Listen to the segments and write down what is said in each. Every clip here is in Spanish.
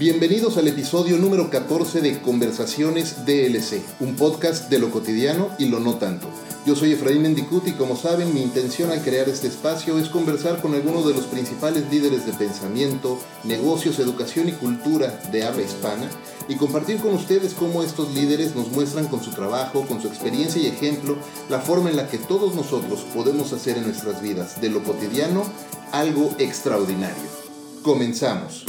Bienvenidos al episodio número 14 de Conversaciones DLC, un podcast de lo cotidiano y lo no tanto. Yo soy Efraín Mendicut y como saben mi intención al crear este espacio es conversar con algunos de los principales líderes de pensamiento, negocios, educación y cultura de habla hispana y compartir con ustedes cómo estos líderes nos muestran con su trabajo, con su experiencia y ejemplo, la forma en la que todos nosotros podemos hacer en nuestras vidas de lo cotidiano algo extraordinario. Comenzamos.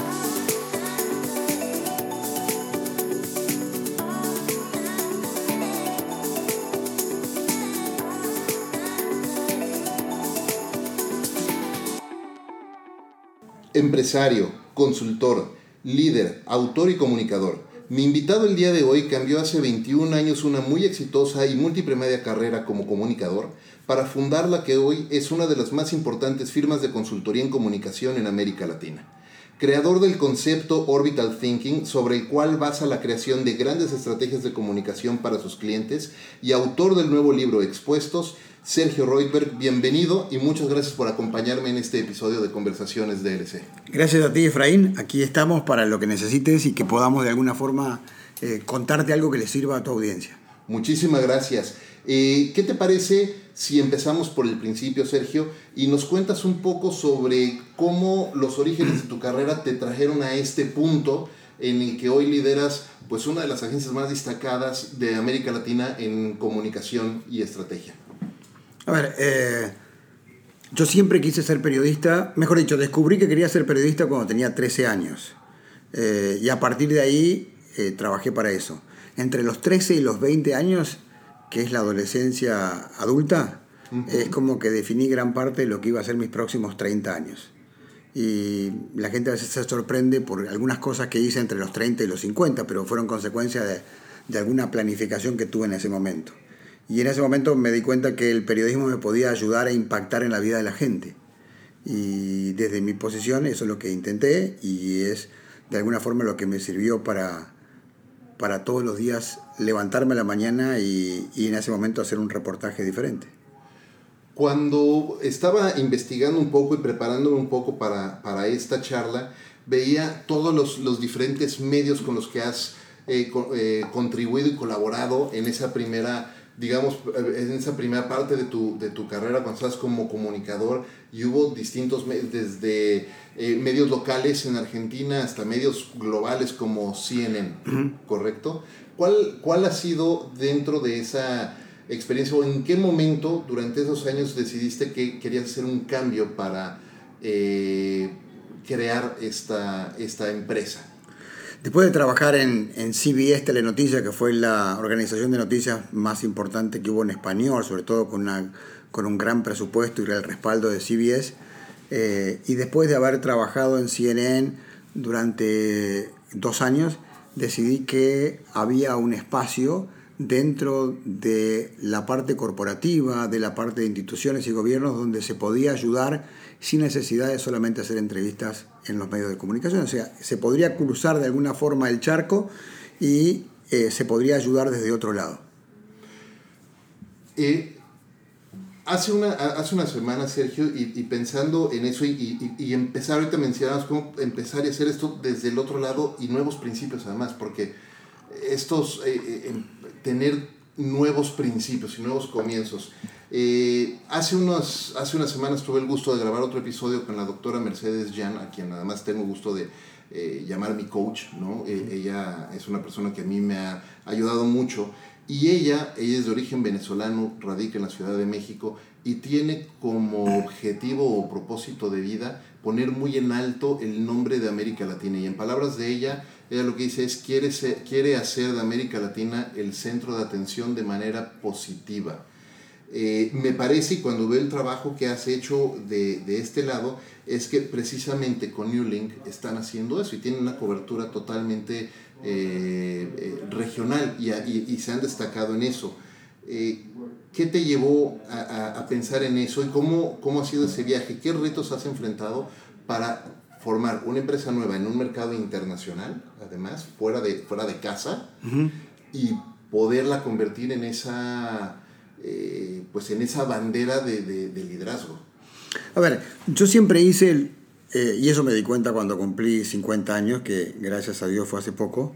Empresario, consultor, líder, autor y comunicador. Mi invitado el día de hoy cambió hace 21 años una muy exitosa y multipremedia carrera como comunicador para fundar la que hoy es una de las más importantes firmas de consultoría en comunicación en América Latina. Creador del concepto Orbital Thinking, sobre el cual basa la creación de grandes estrategias de comunicación para sus clientes, y autor del nuevo libro Expuestos, Sergio Reutberg, bienvenido y muchas gracias por acompañarme en este episodio de Conversaciones DLC. Gracias a ti, Efraín. Aquí estamos para lo que necesites y que podamos de alguna forma eh, contarte algo que le sirva a tu audiencia. Muchísimas gracias. Eh, ¿Qué te parece si empezamos por el principio, Sergio, y nos cuentas un poco sobre cómo los orígenes de tu carrera te trajeron a este punto en el que hoy lideras pues una de las agencias más destacadas de América Latina en comunicación y estrategia? A ver, eh, yo siempre quise ser periodista, mejor dicho, descubrí que quería ser periodista cuando tenía 13 años. Eh, y a partir de ahí eh, trabajé para eso. Entre los 13 y los 20 años, que es la adolescencia adulta, es como que definí gran parte de lo que iba a ser mis próximos 30 años. Y la gente a veces se sorprende por algunas cosas que hice entre los 30 y los 50, pero fueron consecuencia de, de alguna planificación que tuve en ese momento. Y en ese momento me di cuenta que el periodismo me podía ayudar a impactar en la vida de la gente. Y desde mi posición eso es lo que intenté y es de alguna forma lo que me sirvió para, para todos los días levantarme a la mañana y, y en ese momento hacer un reportaje diferente. Cuando estaba investigando un poco y preparándome un poco para, para esta charla, veía todos los, los, diferentes medios con los que has eh, eh, contribuido y colaborado en esa primera digamos, en esa primera parte de tu, de tu carrera cuando estás como comunicador y hubo distintos, desde eh, medios locales en Argentina hasta medios globales como CNN, ¿correcto? ¿Cuál, ¿Cuál ha sido dentro de esa experiencia o en qué momento durante esos años decidiste que querías hacer un cambio para eh, crear esta, esta empresa? Después de trabajar en, CBS Telenoticias, que fue la organización de noticias más importante que hubo en español, sobre todo con, una, con un gran presupuesto y el respaldo de CBS, eh, y después de haber trabajado en CNN durante dos años, decidí que había un espacio dentro de la parte corporativa, de la parte de instituciones y gobiernos, donde se podía ayudar sin necesidad de solamente hacer entrevistas en los medios de comunicación. O sea, se podría cruzar de alguna forma el charco y eh, se podría ayudar desde otro lado. Eh, hace, una, hace una semana, Sergio, y, pensando en eso y, y, empezar, ahorita mencionabas cómo empezar a hacer esto desde el otro lado y nuevos principios además, porque estos, eh, em, tener nuevos principios y nuevos comienzos. Eh, hace, unos, hace unas semanas tuve el gusto de grabar otro episodio con la doctora Mercedes Jan, a quien además tengo gusto de eh, llamar mi coach, ¿no? Eh, ella es una persona que a mí me ha ayudado mucho y ella, ella es de origen venezolano, radica en la Ciudad de México y tiene como objetivo o propósito de vida poner muy en alto el nombre de América Latina. Y en palabras de ella, ella lo que dice es quiere, quiere hacer de América Latina el centro de atención de manera positiva. Eh, me parece, y cuando veo el trabajo que has hecho de, de, este lado, es que precisamente con New Link están haciendo eso y tienen una cobertura totalmente eh, eh, regional y, y, se han destacado en eso. ¿Qué te llevó a, a, pensar en eso y cómo, cómo ha sido ese viaje? ¿Qué retos has enfrentado para formar una empresa nueva en un mercado internacional, además, fuera de, fuera de casa, y poderla convertir en esa eh, pues en esa bandera de, liderazgo. A ver, yo siempre hice eh, y eso me di cuenta cuando cumplí 50 años, que gracias a Dios fue hace poco,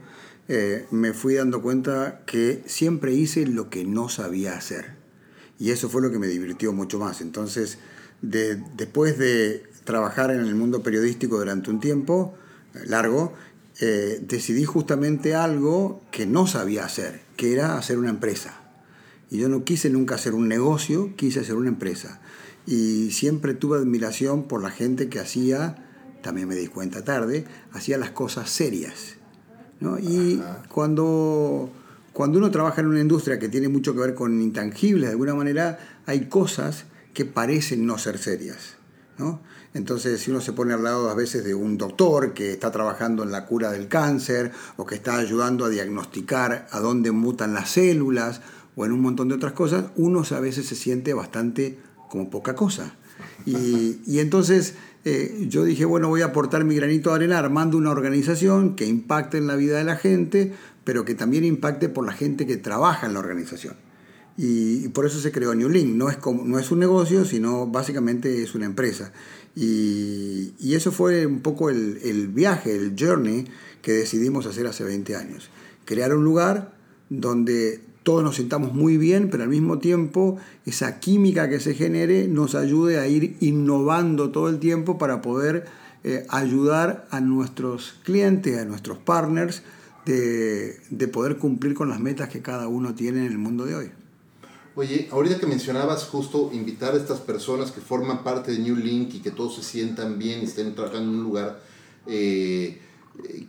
eh, me fui dando cuenta que siempre hice lo que no sabía hacer. Y eso fue lo que me divirtió mucho más. Entonces, después de trabajar en el mundo periodístico durante un tiempo largo, decidí justamente algo que no sabía hacer, que era hacer una empresa. Y yo no quise nunca hacer un negocio, quise hacer una empresa y siempre tuve admiración por la gente que hacía, también me di cuenta tarde, hacía las cosas serias. ¿no? Y cuando, cuando uno trabaja en una industria que tiene mucho que ver con intangibles, de alguna manera hay cosas que parecen no ser serias. ¿no? Entonces, si uno se pone al lado a veces de un doctor que está trabajando en la cura del cáncer o que está ayudando a diagnosticar a dónde mutan las células o en un montón de otras cosas, uno a veces se siente bastante como poca cosa. Y, entonces eh, yo dije, bueno, voy a aportar mi granito de arena armando una organización que impacte en la vida de la gente, pero que también impacte por la gente que trabaja en la organización. Y, por eso se creó New Link. No es, como, no es un negocio, sino básicamente es una empresa. Y, y eso fue un poco el, el, viaje, el journey que decidimos hacer hace 20 años. Crear un lugar donde todos nos sintamos muy bien, pero al mismo tiempo esa química que se genere nos ayude a ir innovando todo el tiempo para poder eh, ayudar a nuestros clientes, a nuestros partners, de, poder cumplir con las metas que cada uno tiene en el mundo de hoy. Oye, ahorita que mencionabas justo invitar a estas personas que forman parte de New Link y que todos se sientan bien y estén trabajando en un lugar eh,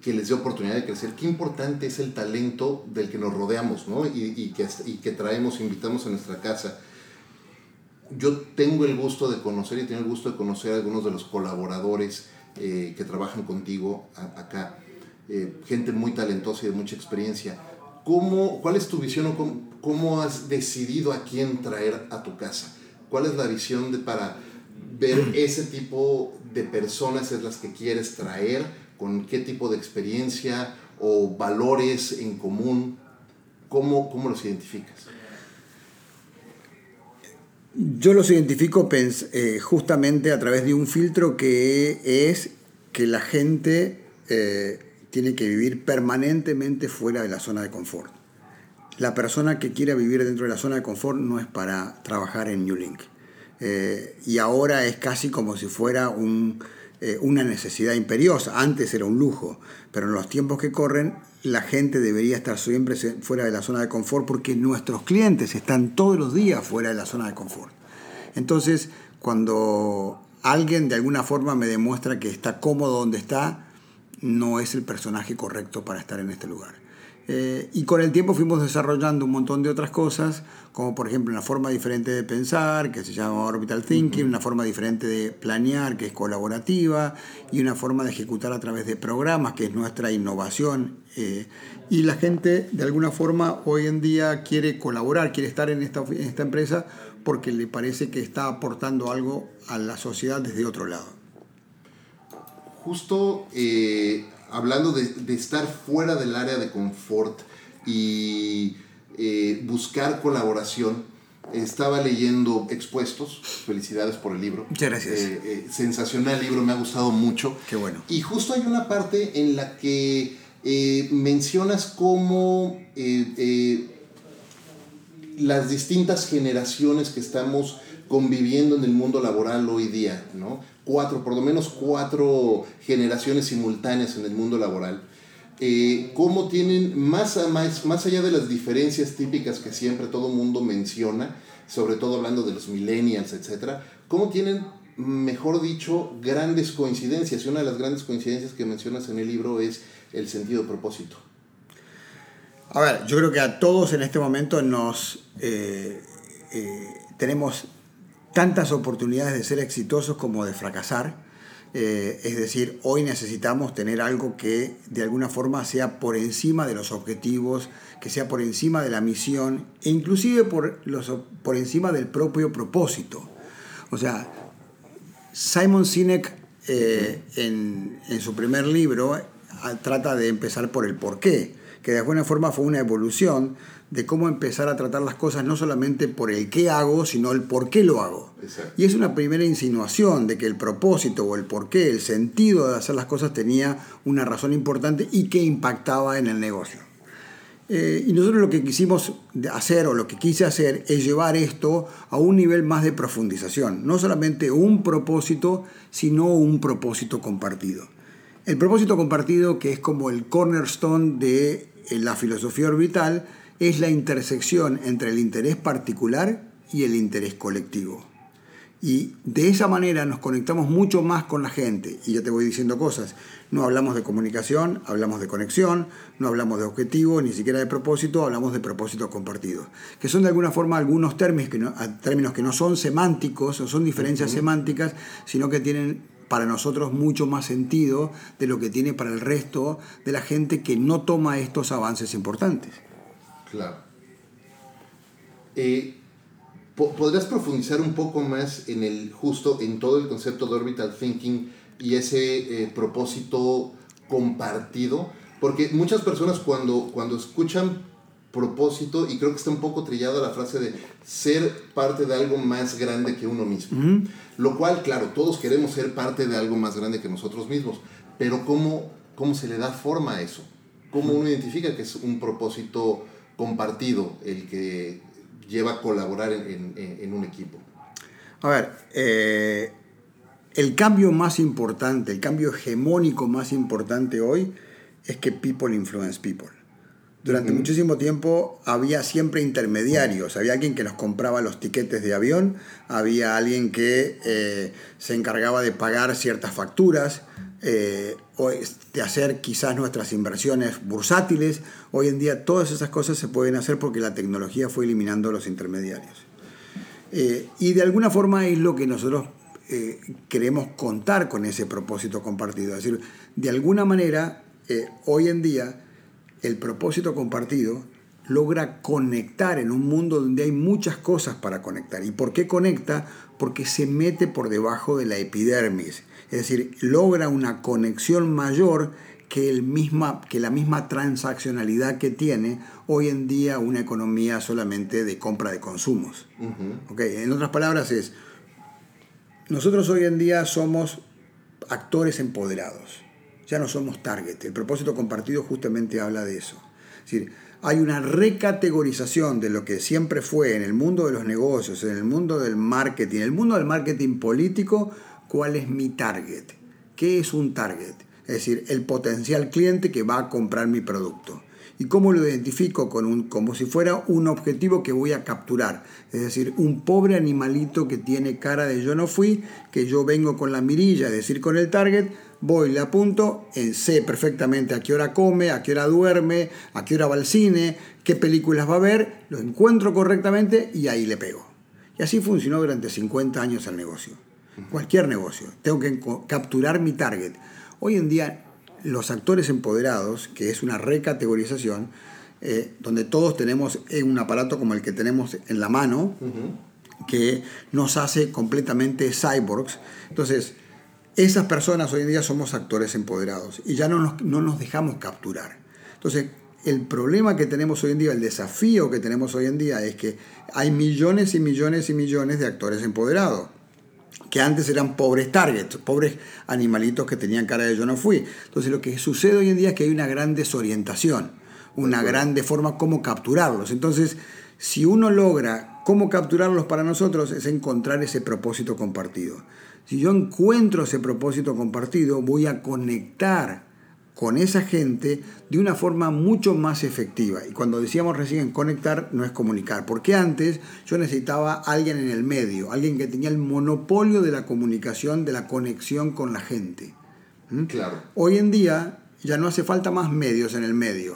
que les dé oportunidad de crecer. Qué importante es el talento del que nos rodeamos, ¿no? Y, y, que, y que traemos, invitamos a nuestra casa. Yo tengo el gusto de conocer y tengo el gusto de conocer a algunos de los colaboradores eh, que trabajan contigo acá. Eh, gente muy talentosa y de mucha experiencia. ¿Cómo, ¿Cuál es tu visión o cómo, cómo, has decidido a quién traer a tu casa? ¿Cuál es la visión de, para ver ese tipo de personas es las que quieres traer? Con qué tipo de experiencia o valores en común, ¿cómo, cómo los identificas? Yo los identifico eh, justamente a través de un filtro que es que la gente eh, tiene que vivir permanentemente fuera de la zona de confort. La persona que quiera vivir dentro de la zona de confort no es para trabajar en New Link. Eh, y ahora es casi como si fuera un, eh, una necesidad imperiosa. Antes era un lujo, pero en los tiempos que corren la gente debería estar siempre fuera de la zona de confort porque nuestros clientes están todos los días fuera de la zona de confort. Entonces, cuando alguien de alguna forma me demuestra que está cómodo donde está, no es el personaje correcto para estar en este lugar. Eh, y con el tiempo fuimos desarrollando un montón de otras cosas, como por ejemplo una forma diferente de pensar, que se llama Orbital Thinking, una forma diferente de planear, que es colaborativa, y una forma de ejecutar a través de programas, que es nuestra innovación. Eh, y la gente de alguna forma hoy en día quiere colaborar, quiere estar en esta, en esta empresa porque le parece que está aportando algo a la sociedad desde otro lado. Justo eh, hablando de, estar fuera del área de confort y eh, buscar colaboración, estaba leyendo Expuestos, felicidades por el libro. Muchas gracias. Eh, eh, sensacional libro, me ha gustado mucho. Qué bueno. Y justo hay una parte en la que mencionas cómo las distintas generaciones que estamos conviviendo en el mundo laboral hoy día, ¿no? Cuatro, por lo menos cuatro generaciones simultáneas en el mundo laboral, eh, cómo tienen, más, más, más allá de las diferencias típicas que siempre todo mundo menciona, sobre todo hablando de los millennials, etcétera, cómo tienen, mejor dicho, grandes coincidencias. Y una de las grandes coincidencias que mencionas en el libro es el sentido de propósito. A ver, yo creo que a todos en este momento nos eh, eh, tenemos tantas oportunidades de ser exitosos como de fracasar. Eh, es decir, hoy necesitamos tener algo que de alguna forma sea por encima de los objetivos, que sea por encima de la misión e inclusive por, los, por encima del propio propósito. O sea, Simon Sinek eh, en, en, su primer libro trata de empezar por el porqué que de alguna forma fue una evolución de cómo empezar a tratar las cosas no solamente por el qué hago, sino el por qué lo hago. Y es una primera insinuación de que el propósito o el por qué, el sentido de hacer las cosas tenía una razón importante y que impactaba en el negocio. Eh, y nosotros lo que quisimos hacer o lo que quise hacer es llevar esto a un nivel más de profundización. No solamente un propósito, sino un propósito compartido. El propósito compartido, que es como el cornerstone de eh, la filosofía orbital, es la intersección entre el interés particular y el interés colectivo. Y de esa manera nos conectamos mucho más con la gente. Y ya te voy diciendo cosas. No hablamos de comunicación, hablamos de conexión, no hablamos de objetivo, ni siquiera de propósito, hablamos de propósito compartido. Que son de alguna forma algunos términos que no, términos que no son semánticos, o son diferencias semánticas, sino que tienen para nosotros mucho más sentido de lo que tiene para el resto de la gente que no toma estos avances importantes. Claro. Eh, ¿Podrías profundizar un poco más en el justo en todo el concepto de orbital thinking y ese eh, propósito compartido? Porque muchas personas cuando, cuando escuchan propósito, y creo que está un poco trillada la frase de ser parte de algo más grande que uno mismo. Lo cual, claro, todos queremos ser parte de algo más grande que nosotros mismos, pero ¿cómo, cómo se le da forma a eso? ¿Cómo uno identifica que es un propósito compartido el que lleva a colaborar en, un equipo? A ver, eh, el cambio más importante, el cambio hegemónico más importante hoy es que people influence people. Durante muchísimo tiempo había siempre intermediarios, había alguien que nos compraba los tiquetes de avión, había alguien que eh, se encargaba de pagar ciertas facturas, eh, de hacer quizás nuestras inversiones bursátiles. Hoy en día todas esas cosas se pueden hacer porque la tecnología fue eliminando los intermediarios. Eh, y de alguna forma es lo que nosotros eh, queremos contar con ese propósito compartido. Es decir, de alguna manera, hoy en día, el propósito compartido logra conectar en un mundo donde hay muchas cosas para conectar. ¿Y por qué conecta? Porque se mete por debajo de la epidermis es decir, logra una conexión mayor que, el misma, que la misma transaccionalidad que tiene hoy en día una economía solamente de compra de consumos. En otras palabras es, nosotros hoy en día somos actores empoderados, ya no somos target. El propósito compartido justamente habla de eso. Es decir, hay una recategorización de lo que siempre fue en el mundo de los negocios, en el mundo del marketing, en el mundo del marketing político, cuál es mi target. ¿Qué es un target? Es decir, el potencial cliente que va a comprar mi producto. ¿Y cómo lo identifico? Con un, como si fuera un objetivo que voy a capturar. Es decir, un pobre animalito que tiene cara de yo no fui, que yo vengo con la mirilla, es decir, con el target, voy, le apunto, sé perfectamente a qué hora come, a qué hora duerme, a qué hora va al cine, qué películas va a ver, lo encuentro correctamente y ahí le pego. Y así funcionó durante 50 años el negocio cualquier negocio. Tengo que capturar mi target. Hoy en día los actores empoderados, que es una recategorización, eh, donde todos tenemos un aparato como el que tenemos en la mano, que nos hace completamente cyborgs. Entonces, esas personas hoy en día somos actores empoderados y ya no nos, no nos dejamos capturar. Entonces, el problema que tenemos hoy en día, el desafío que tenemos hoy en día es que hay millones y millones y millones de actores empoderados que antes eran pobres targets, pobres animalitos que tenían cara de yo no fui. Entonces lo que sucede hoy en día es que hay una gran desorientación, una gran forma cómo capturarlos. Entonces, si uno logra cómo capturarlos para nosotros es encontrar ese propósito compartido. Si yo encuentro ese propósito compartido, voy a conectar con esa gente de una forma mucho más efectiva. Y cuando decíamos recién conectar, no es comunicar, porque antes yo necesitaba alguien en el medio, alguien que tenía el monopolio de la comunicación, de la conexión con la gente. ¿Mm? Claro. Hoy en día ya no hace falta más medios en el medio.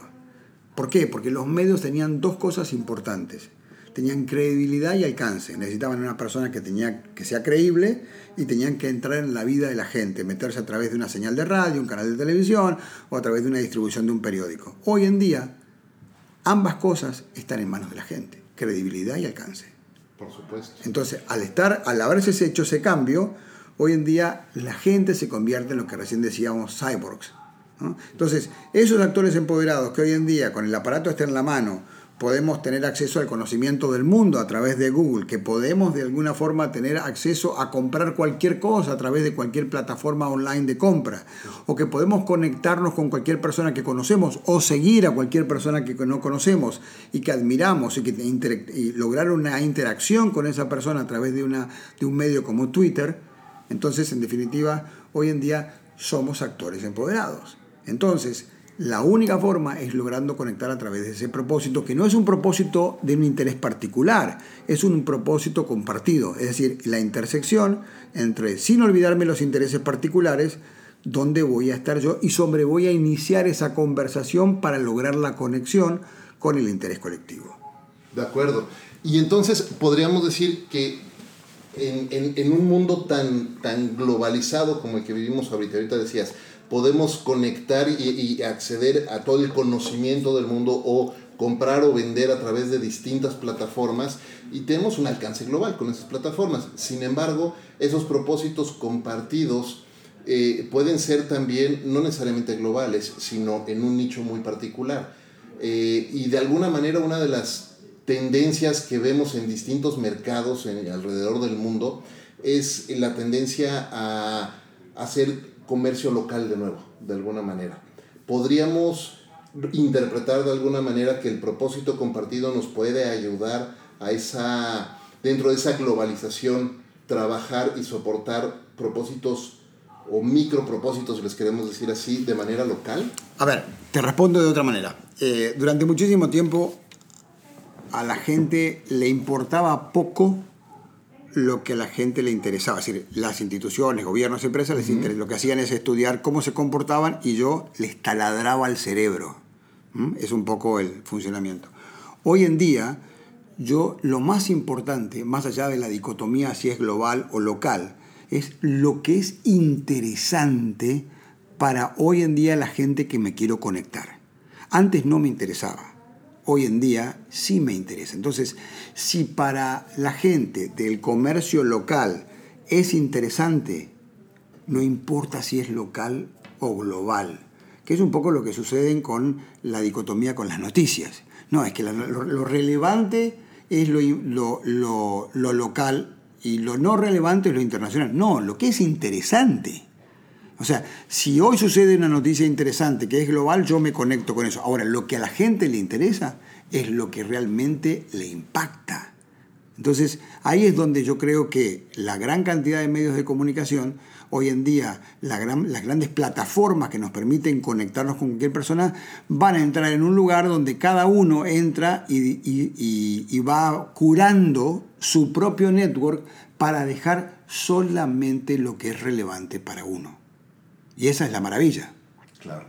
¿Por qué? Porque los medios tenían dos cosas importantes tenían credibilidad y alcance. Necesitaban una persona que, tenía, que sea creíble y tenían que entrar en la vida de la gente, meterse a través de una señal de radio, un canal de televisión o a través de una distribución de un periódico. Hoy en día, ambas cosas están en manos de la gente, credibilidad y alcance. Por supuesto. Entonces, al, estar, al haberse hecho ese cambio, hoy en día la gente se convierte en lo que recién decíamos cyborgs. Entonces, esos actores empoderados que hoy en día con el aparato está en la mano, podemos tener acceso al conocimiento del mundo a través de Google, que podemos de alguna forma tener acceso a comprar cualquier cosa a través de cualquier plataforma online de compra, o que podemos conectarnos con cualquier persona que conocemos o seguir a cualquier persona que no conocemos y que admiramos y, que y lograr una interacción con esa persona a través de, una, de un medio como Twitter, entonces en definitiva hoy en día somos actores empoderados. Entonces, la única forma es logrando conectar a través de ese propósito, que no es un propósito de un interés particular, es un propósito compartido, es decir, la intersección entre, sin olvidarme los intereses particulares, dónde voy a estar yo y sobre voy a iniciar esa conversación para lograr la conexión con el interés colectivo. De acuerdo. Y entonces podríamos decir que en, un mundo tan, tan globalizado como el que vivimos ahorita, ahorita decías, podemos conectar y, acceder a todo el conocimiento del mundo o comprar o vender a través de distintas plataformas y tenemos un alcance global con esas plataformas. Sin embargo, esos propósitos compartidos eh, pueden ser también no necesariamente globales, sino en un nicho muy particular. Eh, y de alguna manera una de las tendencias que vemos en distintos mercados alrededor del mundo es la tendencia a hacer comercio local de nuevo, de alguna manera. Podríamos interpretar de alguna manera que el propósito compartido nos puede ayudar a esa, dentro de esa globalización, trabajar y soportar propósitos o micropropósitos, si les queremos decir así, de manera local? A ver, te respondo de otra manera. Eh, durante muchísimo tiempo a la gente le importaba poco lo que a la gente le interesaba. Es decir, las instituciones, gobiernos, empresas, les lo que hacían es estudiar cómo se comportaban y yo les taladraba el cerebro. Es un poco el funcionamiento. Hoy en día, yo lo más importante, más allá de la dicotomía si es global o local, es lo que es interesante para hoy en día la gente que me quiero conectar. Antes no me interesaba hoy en día sí me interesa. Entonces, si para la gente del comercio local es interesante, no importa si es local o global, que es un poco lo que sucede con la dicotomía con las noticias. No, es que lo, relevante es lo, lo, lo local y lo no relevante es lo internacional. No, lo que es interesante o sea, si hoy sucede una noticia interesante que es global, yo me conecto con eso. Ahora, lo que a la gente le interesa es lo que realmente le impacta. Entonces, ahí es donde yo creo que la gran cantidad de medios de comunicación, hoy en día las grandes plataformas que nos permiten conectarnos con cualquier persona, van a entrar en un lugar donde cada uno entra y va curando su propio network para dejar solamente lo que es relevante para uno. Y esa es la maravilla. Claro,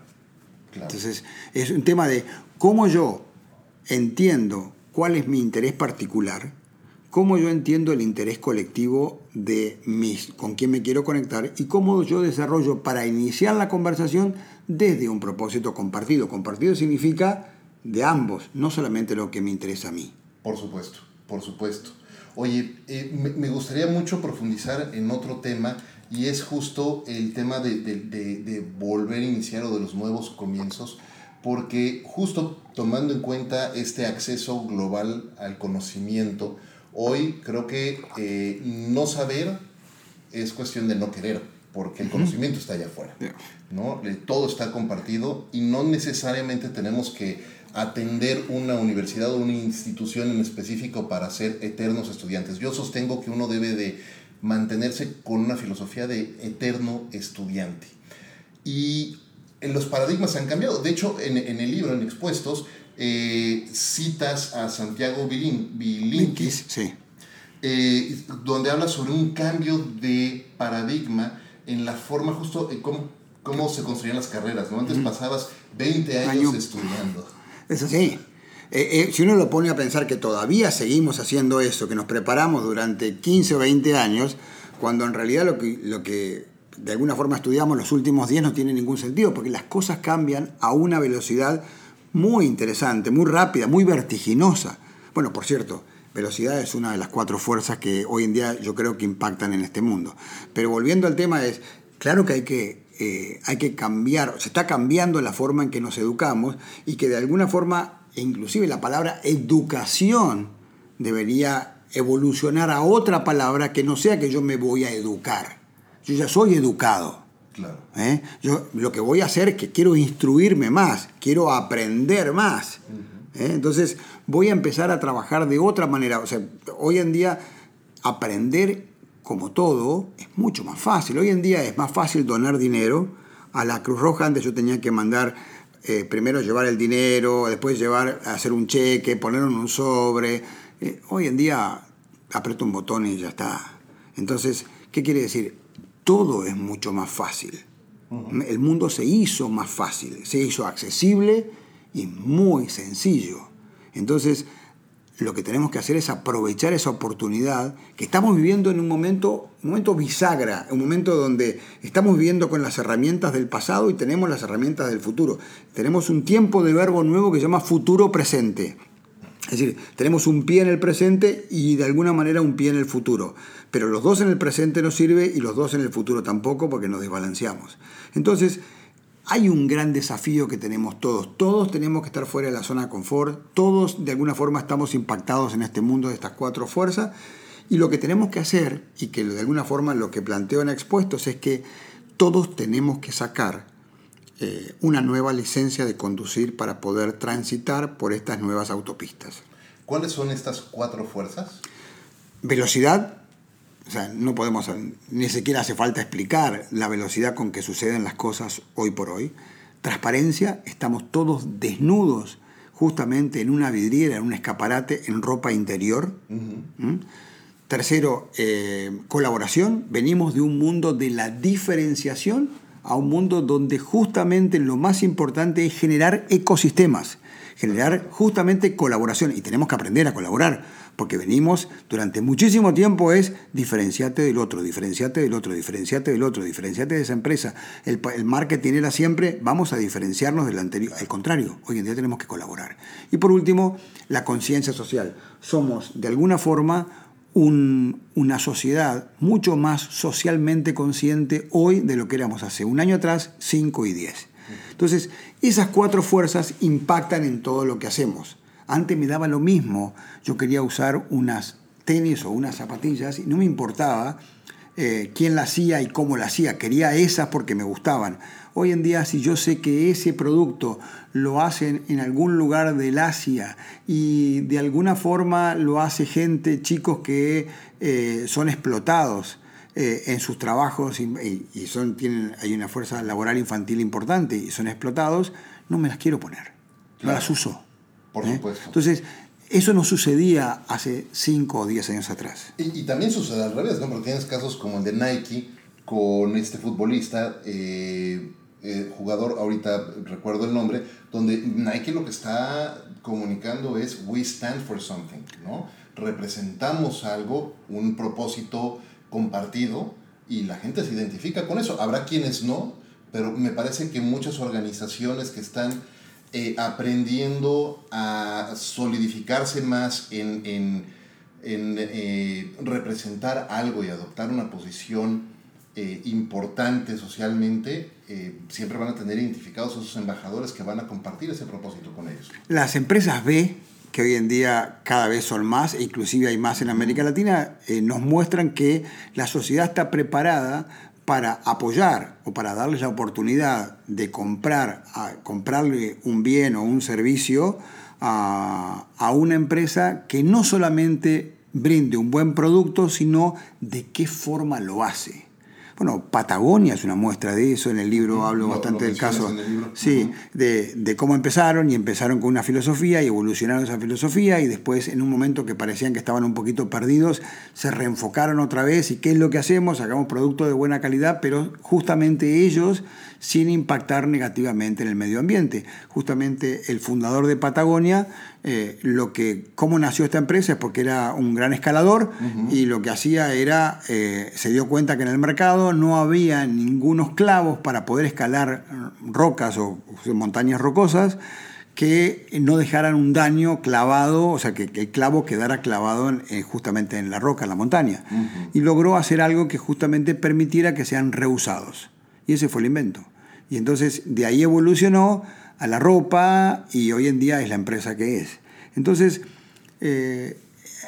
Entonces, es un tema de cómo yo entiendo cuál es mi interés particular, cómo yo entiendo el interés colectivo de mis, con quién me quiero conectar y cómo yo desarrollo para iniciar la conversación desde un propósito compartido. Compartido significa de ambos, no solamente lo que me interesa a mí. Por supuesto, por supuesto. Oye, eh, me gustaría mucho profundizar en otro tema y es justo el tema de, de, volver a iniciar o de los nuevos comienzos, porque justo tomando en cuenta este acceso global al conocimiento, hoy creo que eh, no saber es cuestión de no querer, porque el conocimiento está allá afuera, ¿no? Todo está compartido y no necesariamente tenemos que atender una universidad o una institución en específico para ser eternos estudiantes. Yo sostengo que uno debe de mantenerse con una filosofía de eterno estudiante. Y los paradigmas han cambiado. De hecho, en, el libro, en Expuestos, eh, citas a Santiago Bilinkis, sí. Eh, donde habla sobre un cambio de paradigma en la forma justo, en cómo, cómo se construían las carreras. ¿no? Antes pasabas 20 años estudiando. Es así. Eh, eh, si uno lo pone a pensar que todavía seguimos haciendo eso, que nos preparamos durante 15 o 20 años, cuando en realidad lo que, de alguna forma estudiamos los últimos 10 no tiene ningún sentido, porque las cosas cambian a una velocidad muy interesante, muy rápida, muy vertiginosa. Bueno, por cierto, velocidad es una de las cuatro fuerzas que hoy en día yo creo que impactan en este mundo. Pero volviendo al tema es, claro que hay que eh, hay que cambiar, se está cambiando la forma en que nos educamos y que de alguna forma, e inclusive la palabra educación debería evolucionar a otra palabra que no sea que yo me voy a educar. Yo ya soy educado. Claro. ¿eh? Yo lo que voy a hacer es que quiero instruirme más, quiero aprender más. ¿eh? Entonces voy a empezar a trabajar de otra manera. O sea, hoy en día aprender como todo es mucho más fácil. Hoy en día es más fácil donar dinero. A la Cruz Roja antes yo tenía que mandar eh, primero llevar el dinero, después llevar, hacer un cheque, ponerlo en un sobre. Eh, hoy en día aprieto un botón y ya está. Entonces, ¿qué quiere decir? Todo es mucho más fácil. El mundo se hizo más fácil, se hizo accesible y muy sencillo. Entonces, lo que tenemos que hacer es aprovechar esa oportunidad que estamos viviendo en un momento, un momento bisagra, un momento donde estamos viviendo con las herramientas del pasado y tenemos las herramientas del futuro. Tenemos un tiempo de verbo nuevo que se llama futuro presente. Es decir, tenemos un pie en el presente y de alguna manera un pie en el futuro. Pero los dos en el presente no sirve y los dos en el futuro tampoco porque nos desbalanceamos. Entonces, hay un gran desafío que tenemos todos. Todos tenemos que estar fuera de la zona de confort. Todos de alguna forma estamos impactados en este mundo de estas cuatro fuerzas. Y lo que tenemos que hacer, y que de alguna forma lo que planteo en expuestos, es que todos tenemos que sacar eh, una nueva licencia de conducir para poder transitar por estas nuevas autopistas. ¿Cuáles son estas cuatro fuerzas? Velocidad, o sea, no podemos, ni siquiera hace falta explicar la velocidad con que suceden las cosas hoy por hoy. Transparencia, estamos todos desnudos justamente en una vidriera, en un escaparate, en ropa interior. ¿Mm? Tercero, eh, colaboración. Venimos de un mundo de la diferenciación a un mundo donde justamente lo más importante es generar ecosistemas, generar justamente colaboración. Y tenemos que aprender a colaborar, porque venimos durante muchísimo tiempo es diferenciate del otro, diferenciate del otro, diferenciate del otro, diferenciate de esa empresa. El, el marketing era siempre vamos a diferenciarnos del anterior. Al contrario, hoy en día tenemos que colaborar. Y por último, la conciencia social. Somos de alguna forma una sociedad mucho más socialmente consciente hoy de lo que éramos hace un año atrás, 5 y 10. Entonces, esas cuatro fuerzas impactan en todo lo que hacemos. Antes me daba lo mismo, yo quería usar unas tenis o unas zapatillas y no me importaba eh, quién la hacía y cómo la hacía, quería esas porque me gustaban. Hoy en día, si yo sé que ese producto lo hacen en algún lugar del Asia y de alguna forma lo hace gente, chicos que eh, son explotados eh, en sus trabajos y, son, tienen, hay una fuerza laboral infantil importante y son explotados, no me las quiero poner, no las uso. Por ¿eh? supuesto. Entonces, eso no sucedía hace 5 o 10 años atrás. Y, también sucede al revés, ¿no? Porque tienes casos como el de Nike con este futbolista. Eh, eh, jugador, ahorita recuerdo el nombre, donde Nike lo que está comunicando es we stand for something, ¿no? Representamos algo, un propósito compartido y la gente se identifica con eso. Habrá quienes no, pero me parece que muchas organizaciones que están eh, aprendiendo a solidificarse más en, en, en eh, representar algo y adoptar una posición eh, importante socialmente, eh, siempre van a tener identificados a esos embajadores que van a compartir ese propósito con ellos. Las empresas B, que hoy en día cada vez son más, e inclusive hay más en América Latina, eh, nos muestran que la sociedad está preparada para apoyar o para darles la oportunidad de comprar, a, comprarle un bien o un servicio a, a una empresa que no solamente brinde un buen producto, sino de qué forma lo hace. Bueno, Patagonia es una muestra de eso, en el libro hablo bastante del caso, sí, de, de, cómo empezaron y empezaron con una filosofía y evolucionaron esa filosofía y después en un momento que parecían que estaban un poquito perdidos, se reenfocaron otra vez y qué es lo que hacemos, sacamos productos de buena calidad, pero justamente ellos sin impactar negativamente en el medio ambiente. Justamente el fundador de Patagonia, eh, lo que, cómo nació esta empresa es porque era un gran escalador y lo que hacía era, eh, se dio cuenta que en el mercado no había ningunos clavos para poder escalar rocas o, montañas rocosas que no dejaran un daño clavado, o sea, que, el clavo quedara clavado justamente en la roca, en la montaña. Y logró hacer algo que justamente permitiera que sean reusados. Y ese fue el invento. Y entonces de ahí evolucionó a la ropa y hoy en día es la empresa que es. Entonces, eh,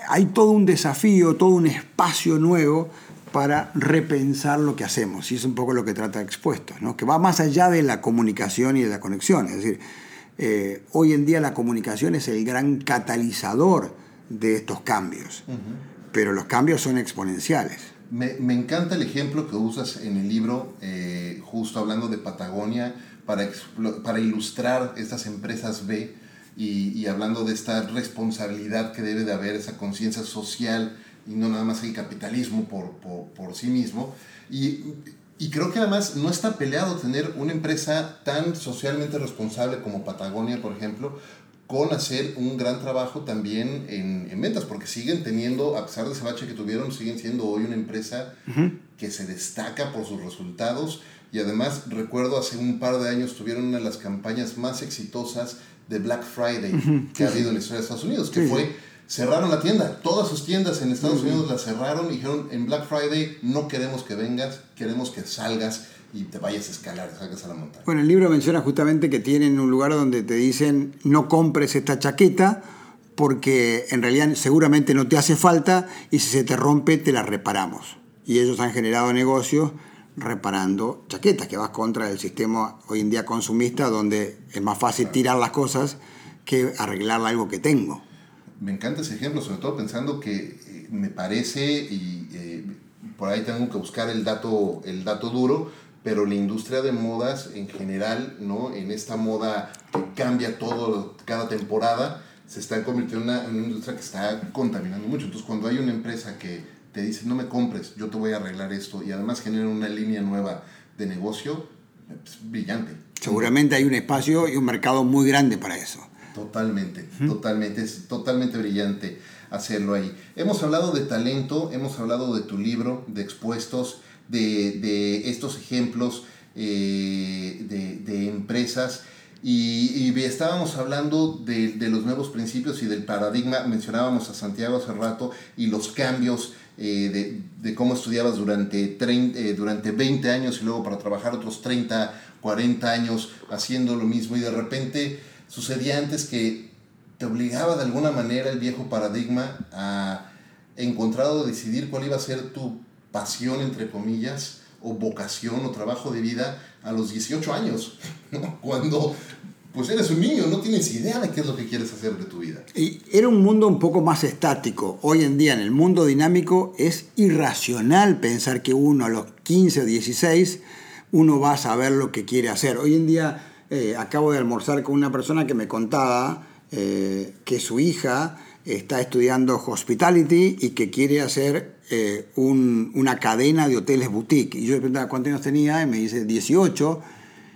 hay todo un desafío, todo un espacio nuevo para repensar lo que hacemos. Y es un poco lo que trata Expuestos, ¿no? que va más allá de la comunicación y de la conexión. Es decir, eh, hoy en día la comunicación es el gran catalizador de estos cambios, pero los cambios son exponenciales. Me, me, encanta el ejemplo que usas en el libro, eh, justo hablando de Patagonia, para, para ilustrar estas empresas B y, y, hablando de esta responsabilidad que debe de haber, esa conciencia social y no nada más el capitalismo por, por, por sí mismo. Y, y, creo que además no está peleado tener una empresa tan socialmente responsable como Patagonia, por ejemplo, con hacer un gran trabajo también en, en, ventas, porque siguen teniendo, a pesar de ese bache que tuvieron, siguen siendo hoy una empresa uh -huh. que se destaca por sus resultados y además recuerdo hace un par de años tuvieron una de las campañas más exitosas de Black Friday uh -huh. que ha habido en la historia de Estados Unidos, que fue cerraron la tienda, todas sus tiendas en Estados uh -huh. Unidos las cerraron y dijeron en Black Friday no queremos que vengas, queremos que salgas y te vayas a escalar, salgas a la montaña. Bueno, el libro menciona justamente que tienen un lugar donde te dicen no compres esta chaqueta porque en realidad seguramente no te hace falta y si se te rompe te la reparamos. Y ellos han generado negocios reparando chaquetas, que vas contra el sistema hoy en día consumista donde es más fácil tirar las cosas que arreglar algo que tengo. Me encanta ese ejemplo, sobre todo pensando que eh, me parece, y eh, por ahí tengo que buscar el dato, el dato duro, pero la industria de modas en general, ¿no? en esta moda que cambia todo cada temporada, se está convirtiendo en una, en una industria que está contaminando mucho. Entonces, cuando hay una empresa que te dice, no me compres, yo te voy a arreglar esto, y además genera una línea nueva de negocio, es brillante. Seguramente hay un espacio y un mercado muy grande para eso. Totalmente, ¿Mm? totalmente, es totalmente brillante hacerlo ahí. Hemos hablado de talento, hemos hablado de tu libro, de expuestos, de, de estos ejemplos eh, de, de, empresas. Y, y, estábamos hablando de, de, los nuevos principios y del paradigma, mencionábamos a Santiago hace rato, y los cambios eh, de, de, cómo estudiabas durante, 30, eh, durante 20 años y luego para trabajar otros 30, 40 años haciendo lo mismo. Y de repente sucedía antes que te obligaba de alguna manera el viejo paradigma a encontrar o decidir cuál iba a ser tu pasión, entre comillas, o vocación o trabajo de vida a los 18 años, cuando pues eres un niño, no tienes idea de qué es lo que quieres hacer de tu vida. Y era un mundo un poco más estático. Hoy en día en el mundo dinámico es irracional pensar que uno a los 15 o 16 uno va a saber lo que quiere hacer. Hoy en día eh, acabo de almorzar con una persona que me contaba eh, que su hija está estudiando hospitality y que quiere hacer eh, un, una cadena de hoteles boutique. Y yo le preguntaba cuántos años tenía y me dice 18.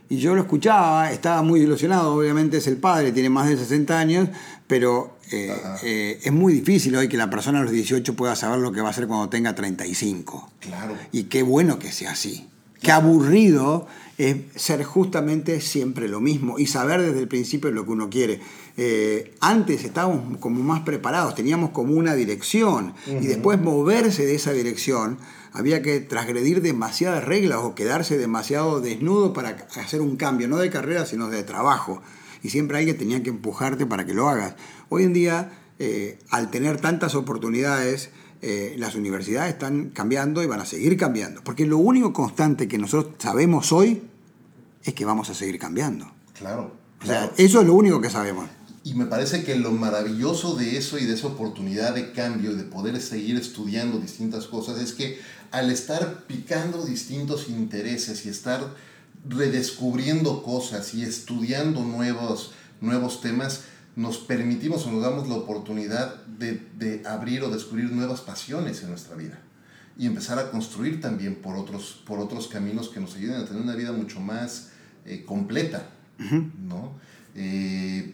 Y yo lo escuchaba, estaba muy ilusionado, obviamente es el padre, tiene más de 60 años, pero eh, eh, es muy difícil hoy que la persona a los 18 pueda saber lo que va a hacer cuando tenga 35. Claro. Y qué bueno que sea así. Qué aburrido es ser justamente siempre lo mismo y saber desde el principio lo que uno quiere. Eh, antes estábamos como más preparados, teníamos como una dirección uh -huh. y después moverse de esa dirección había que transgredir demasiadas reglas o quedarse demasiado desnudo para hacer un cambio, no de carrera sino de trabajo. Y siempre alguien tenía que empujarte para que lo hagas. Hoy en día, eh, al tener tantas oportunidades, eh, las universidades están cambiando y van a seguir cambiando. Porque lo único constante que nosotros sabemos hoy es que vamos a seguir cambiando. Claro. O sea, eso es lo único que sabemos. Y me parece que lo maravilloso de eso y de esa oportunidad de cambio y de poder seguir estudiando distintas cosas es que al estar picando distintos intereses y estar redescubriendo cosas y estudiando nuevos, nuevos temas, nos permitimos o nos damos la oportunidad de, de, abrir o descubrir nuevas pasiones en nuestra vida y empezar a construir también por otros, por otros caminos que nos ayuden a tener una vida mucho más eh, completa, uh -huh. ¿no? Eh,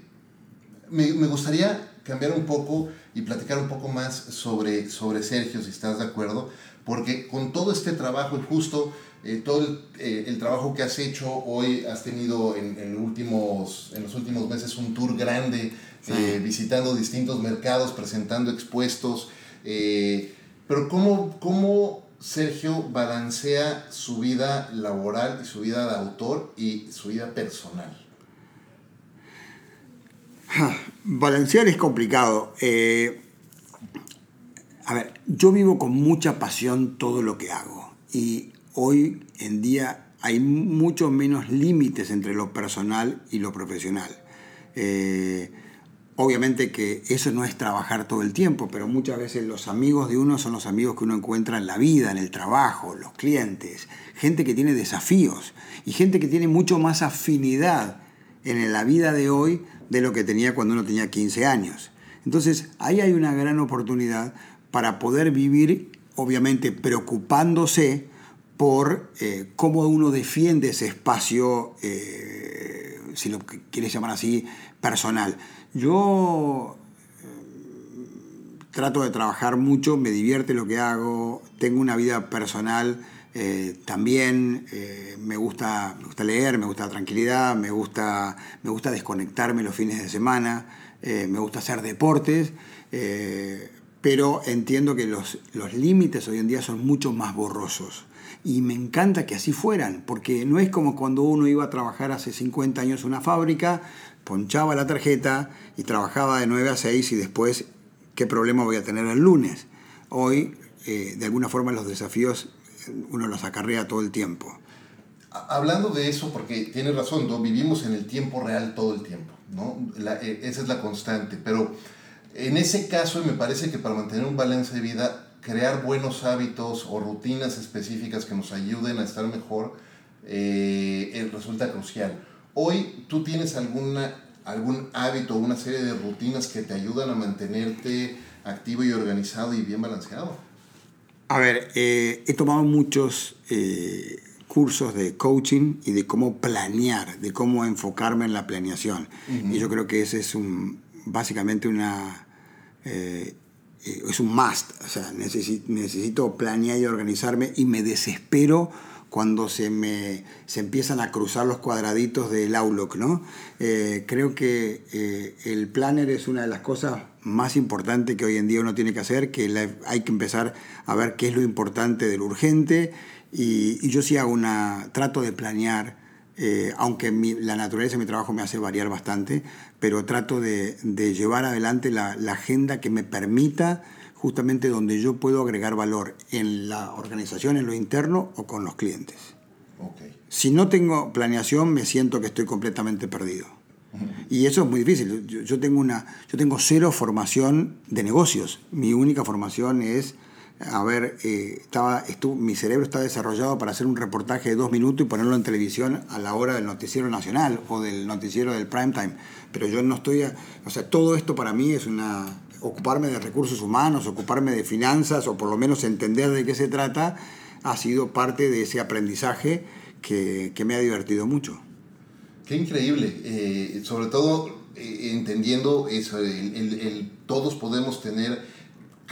me, me, gustaría cambiar un poco y platicar un poco más sobre, sobre Sergio, si estás de acuerdo, porque con todo este trabajo y justo eh, todo el, eh, el, trabajo que has hecho, hoy has tenido en, en, últimos, en los últimos meses un tour grande, sí. eh, visitando distintos mercados, presentando expuestos, pero ¿cómo, cómo Sergio balancea su vida laboral y su vida de autor y su vida personal? Balancear es complicado. Eh, a ver, yo vivo con mucha pasión todo lo que hago y hoy en día hay mucho menos límites entre lo personal y lo profesional. Eh, obviamente que eso no es trabajar todo el tiempo, pero muchas veces los amigos de uno son los amigos que uno encuentra en la vida, en el trabajo, los clientes, gente que tiene desafíos y gente que tiene mucho más afinidad en la vida de hoy de lo que tenía cuando uno tenía 15 años. Entonces ahí hay una gran oportunidad para poder vivir, obviamente preocupándose por eh, cómo uno defiende ese espacio, eh, si lo quieres llamar así, personal. Yo eh, trato de trabajar mucho, me divierte lo que hago, tengo una vida personal también, me, gusta, me gusta leer, me gusta la tranquilidad, me gusta, me gusta desconectarme los fines de semana, me gusta hacer deportes pero entiendo que los, los límites hoy en día son mucho más borrosos. Y me encanta que así fueran, porque no es como cuando uno iba a trabajar hace 50 años en una fábrica, ponchaba la tarjeta y trabajaba de 9 a 6 y después, ¿qué problema voy a tener el lunes? Hoy, eh, de alguna forma, los desafíos uno los acarrea todo el tiempo. Hablando de eso, porque tienes razón, ¿no? vivimos en el tiempo real todo el tiempo, ¿no? Eh, esa es la constante, pero en ese caso, me parece que para mantener un balance de vida, crear buenos hábitos o rutinas específicas que nos ayuden a estar mejor eh, eh, resulta crucial. Hoy, ¿tú tienes alguna, algún hábito o una serie de rutinas que te ayudan a mantenerte activo y organizado y bien balanceado? A ver, eh, he tomado muchos cursos de coaching y de cómo planear, de cómo enfocarme en la planeación. Y yo creo que ese es un, básicamente una, eh, eh, es un must, o sea, necesito, planear y organizarme y me desespero cuando se me se empiezan a cruzar los cuadraditos del Outlook, ¿no? Eh, creo que el planner es una de las cosas más importantes que hoy en día uno tiene que hacer, que hay que empezar a ver qué es lo importante de lo urgente y, y yo sí hago una, trato de planear eh, aunque la naturaleza de mi trabajo me hace variar bastante, pero trato de, llevar adelante la, agenda que me permita justamente donde yo puedo agregar valor en la organización, en lo interno o con los clientes. Si no tengo planeación, me siento que estoy completamente perdido. Y eso es muy difícil. Yo, tengo una, yo tengo cero formación de negocios. Mi única formación es a ver, eh, estaba, mi cerebro está desarrollado para hacer un reportaje de dos minutos y ponerlo en televisión a la hora del noticiero nacional o del noticiero del prime time. Pero yo no estoy, o sea, todo esto para mí es una, ocuparme de recursos humanos, ocuparme de finanzas o por lo menos entender de qué se trata, ha sido parte de ese aprendizaje que, me ha divertido mucho. Qué increíble, eh, sobre todo eh, entendiendo eso, el, todos podemos tener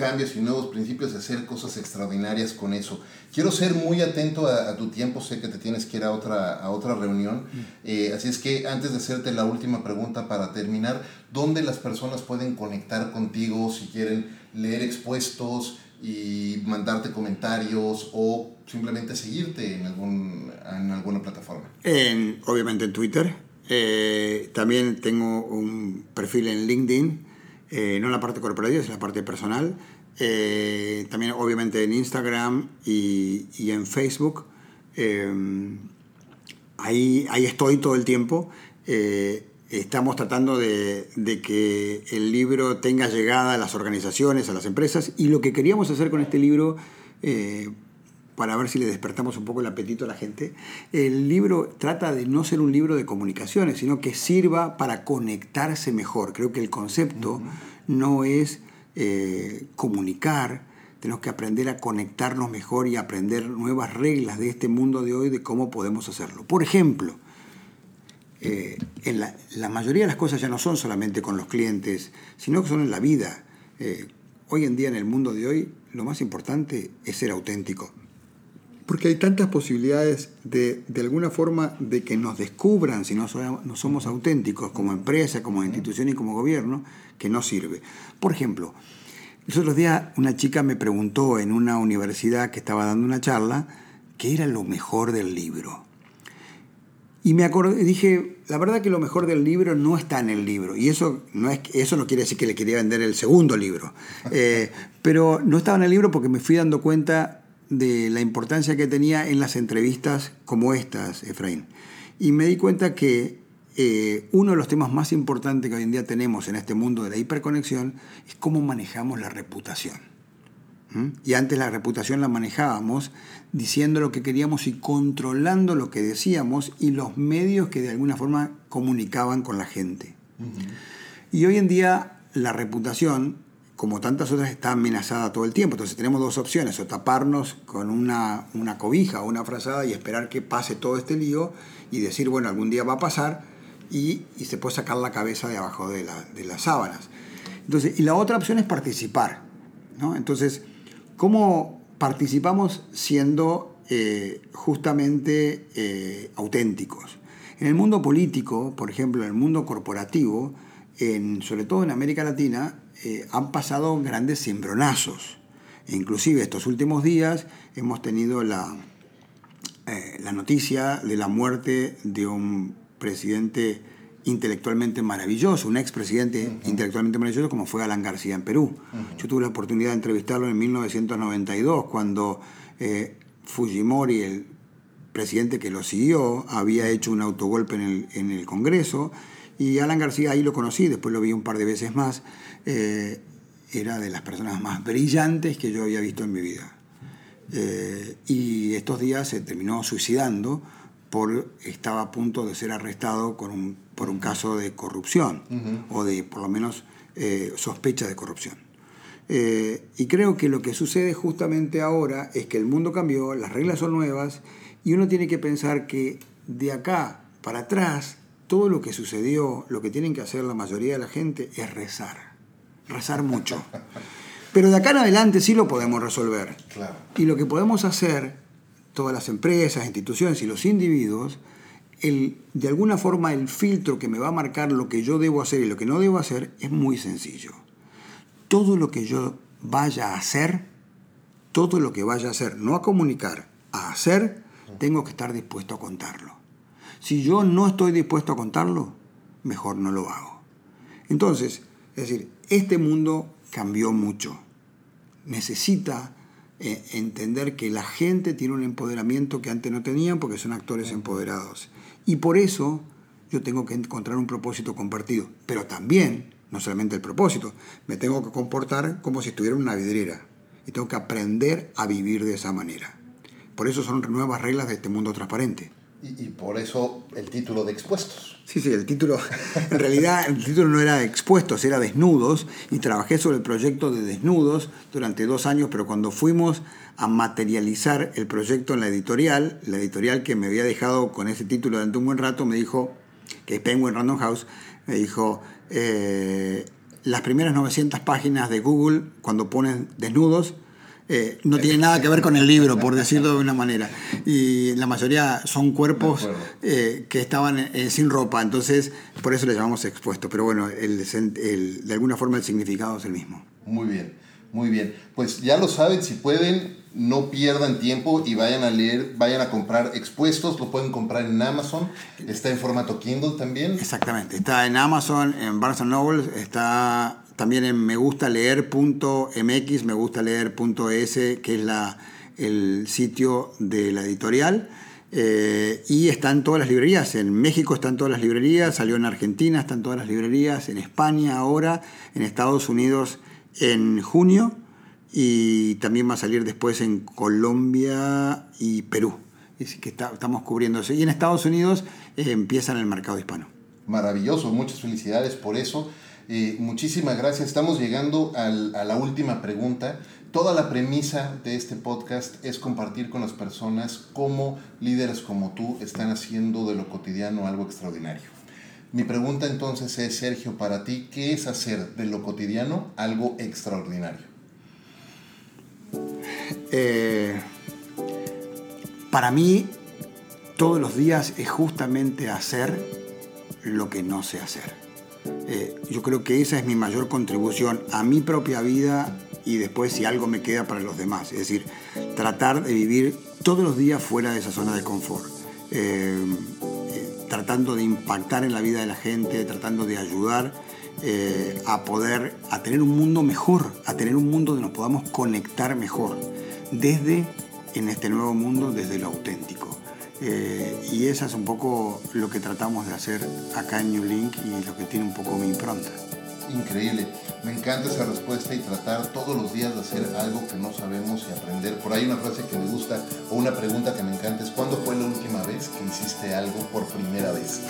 cambios y nuevos principios, hacer cosas extraordinarias con eso. Quiero ser muy atento a, tu tiempo, sé que te tienes que ir a otra, a otra reunión, mm. eh, así es que antes de hacerte la última pregunta para terminar, ¿dónde las personas pueden conectar contigo si quieren leer expuestos y mandarte comentarios o simplemente seguirte en, algún, en alguna plataforma? En, obviamente en Twitter, eh, también tengo un perfil en LinkedIn, eh, no en la parte corporativa, es la parte personal. Eh, también obviamente en Instagram y, en Facebook. Eh, ahí, ahí estoy todo el tiempo. estamos tratando de, de, que el libro tenga llegada a las organizaciones, a las empresas. Y lo que queríamos hacer con este libro para ver si le despertamos un poco el apetito a la gente. El libro trata de no ser un libro de comunicaciones, sino que sirva para conectarse mejor. Creo que el concepto no es eh, comunicar, tenemos que aprender a conectarnos mejor y aprender nuevas reglas de este mundo de hoy de cómo podemos hacerlo. Por ejemplo, eh, en la, mayoría de las cosas ya no son solamente con los clientes, sino que son en la vida. Eh, hoy en día, en el mundo de hoy, lo más importante es ser auténtico. Porque hay tantas posibilidades de, de alguna forma, de que nos descubran si no, no somos auténticos como empresa, como institución y como gobierno, que no sirve. Por ejemplo, Los otros días una chica me preguntó en una universidad que estaba dando una charla qué era lo mejor del libro. Y me acordé, dije, la verdad que lo mejor del libro no está en el libro. Y eso no, es, eso no quiere decir que le quería vender el segundo libro. Eh, pero no estaba en el libro porque me fui dando cuenta de la importancia que tenía en las entrevistas como estas, Efraín. Y me di cuenta que eh, uno de los temas más importantes que hoy en día tenemos en este mundo de la hiperconexión es cómo manejamos la reputación. Y antes la reputación la manejábamos diciendo lo que queríamos y controlando lo que decíamos y los medios que de alguna forma comunicaban con la gente. Y hoy en día la reputación, como tantas otras, está amenazada todo el tiempo. Entonces tenemos dos opciones, o taparnos con una, una cobija o una frazada y esperar que pase todo este lío y decir, bueno, algún día va a pasar y, se puede sacar la cabeza de abajo de, de las sábanas. Entonces, y la otra opción es participar. ¿no? Entonces, ¿Cómo participamos siendo eh, justamente eh, auténticos? En el mundo político, por ejemplo, en el mundo corporativo, en, sobre todo en América Latina, eh, han pasado grandes cimbronazos. Inclusive estos últimos días hemos tenido la, la noticia de la muerte de un presidente intelectualmente maravilloso, un expresidente intelectualmente maravilloso como fue Alan García en Perú. Yo tuve la oportunidad de entrevistarlo en 1992 cuando eh, Fujimori, el presidente que lo siguió, había hecho un autogolpe en el, en el, Congreso y Alan García ahí lo conocí, después lo vi un par de veces más. Eh, era de las personas más brillantes que yo había visto en mi vida. Eh, y estos días se terminó suicidando por, estaba a punto de ser arrestado con un por un caso de corrupción o de por lo menos eh, sospecha de corrupción. Eh, y creo que lo que sucede justamente ahora es que el mundo cambió, las reglas son nuevas y uno tiene que pensar que de acá para atrás todo lo que sucedió, lo que tienen que hacer la mayoría de la gente es rezar, rezar mucho. Pero de acá en adelante sí lo podemos resolver. Y lo que podemos hacer, todas las empresas, instituciones y los individuos, de alguna forma el filtro que me va a marcar lo que yo debo hacer y lo que no debo hacer es muy sencillo. Todo lo que yo vaya a hacer, todo lo que vaya a hacer, no a comunicar, a hacer, tengo que estar dispuesto a contarlo. Si yo no estoy dispuesto a contarlo, mejor no lo hago. Entonces, es decir, este mundo cambió mucho. Necesita eh, entender que la gente tiene un empoderamiento que antes no tenían porque son actores empoderados. Y por eso yo tengo que encontrar un propósito compartido. Pero también, no solamente el propósito, me tengo que comportar como si estuviera en una vidriera. Y tengo que aprender a vivir de esa manera. Por eso son nuevas reglas de este mundo transparente. Y, por eso el título de Expuestos. Sí, sí, el título, en realidad el título no era Expuestos, era Desnudos, y trabajé sobre el proyecto de Desnudos durante dos años, pero cuando fuimos a materializar el proyecto en la editorial, la editorial que me había dejado con ese título durante un buen rato, me dijo, que es Penguin Random House, me dijo, eh, las primeras 900 páginas de Google, cuando pones desnudos, eh, no tiene nada que ver con el libro, por decirlo de una manera. Y la mayoría son cuerpos eh, que estaban eh, sin ropa, entonces por eso le llamamos expuesto. Pero bueno, el, de alguna forma el significado es el mismo. Muy bien, muy bien. Pues ya lo saben, si pueden, no pierdan tiempo y vayan a leer, vayan a comprar expuestos, lo pueden comprar en Amazon, está en formato Kindle también. Exactamente, está en Amazon, en Barnes Noble, está también en me gusta leer.mx, me gusta leer.es, que es la, el sitio de la editorial. Eh, y están todas las librerías. En México están todas las librerías, salió en Argentina, están todas las librerías, en España ahora, en Estados Unidos en junio y también va a salir después en Colombia y Perú. Es que estamos cubriéndose. Y en Estados Unidos eh, empieza en el mercado hispano. Maravilloso, muchas felicidades por eso. Eh, muchísimas gracias. Estamos llegando a la última pregunta. Toda la premisa de este podcast es compartir con las personas cómo líderes como tú están haciendo de lo cotidiano algo extraordinario. Mi pregunta entonces es, Sergio, para ti, ¿qué es hacer de lo cotidiano algo extraordinario? Eh, para mí, todos los días es justamente hacer lo que no sé hacer. Eh, yo creo que esa es mi mayor contribución a mi propia vida y después si algo me queda para los demás. Es decir, tratar de vivir todos los días fuera de esa zona de confort. Eh, eh, tratando de impactar en la vida de la gente, tratando de ayudar a poder, a tener un mundo mejor, a tener un mundo donde nos podamos conectar mejor, desde, en este nuevo mundo, desde lo auténtico. Eh, y eso es un poco lo que tratamos de hacer acá en New Link y lo que tiene un poco mi impronta. Increíble. Me encanta esa respuesta y tratar todos los días de hacer algo que no sabemos y aprender. Por ahí una frase que me gusta o una pregunta que me encanta es ¿cuándo fue la última vez que hiciste algo por primera vez?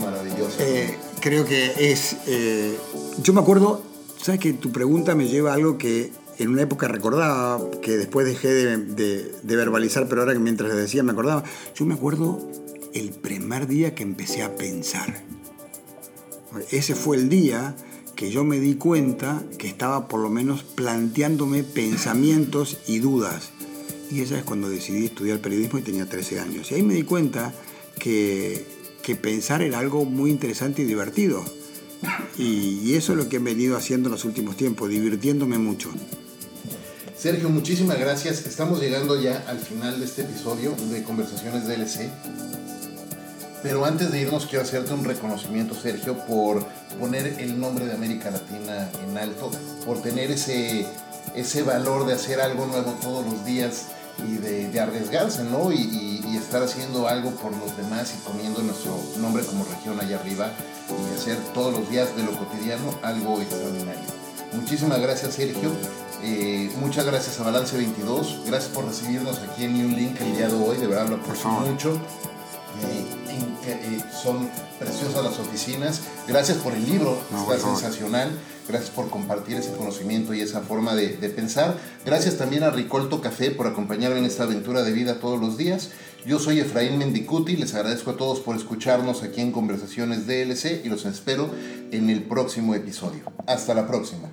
Maravilloso. Eh, creo que es... Eh, yo me acuerdo, sabes que tu pregunta me lleva a algo que en una época recordaba, que después dejé de, verbalizar, pero ahora que mientras le decía me acordaba, yo me acuerdo el primer día que empecé a pensar. Ese fue el día que yo me di cuenta que estaba por lo menos planteándome pensamientos y dudas. Y esa es cuando decidí estudiar periodismo y tenía 13 años. Y ahí me di cuenta que, pensar era algo muy interesante y divertido. Y, y eso es lo que he venido haciendo en los últimos tiempos, divirtiéndome mucho. Sergio, muchísimas gracias. Estamos llegando ya al final de este episodio de Conversaciones DLC. Pero antes de irnos quiero hacerte un reconocimiento, Sergio, por poner el nombre de América Latina en alto, por tener ese, ese valor de hacer algo nuevo todos los días y de, arriesgarse, ¿no? Y, y, estar haciendo algo por los demás y poniendo nuestro nombre como región allá arriba y hacer todos los días de lo cotidiano algo extraordinario. Muchísimas gracias, Sergio. Eh, muchas gracias a Balance 22. Gracias por recibirnos aquí en New Link el día de hoy. De verdad lo aprecio mucho. Eh, eh, son preciosas las oficinas. Gracias por el libro, está sensacional. Gracias por compartir ese conocimiento y esa forma de, de, pensar. Gracias también a Ricolto Café por acompañarme en esta aventura de vida todos los días. Yo soy Efraín Mendicuti, les agradezco a todos por escucharnos aquí en Conversaciones DLC y los espero en el próximo episodio. Hasta la próxima.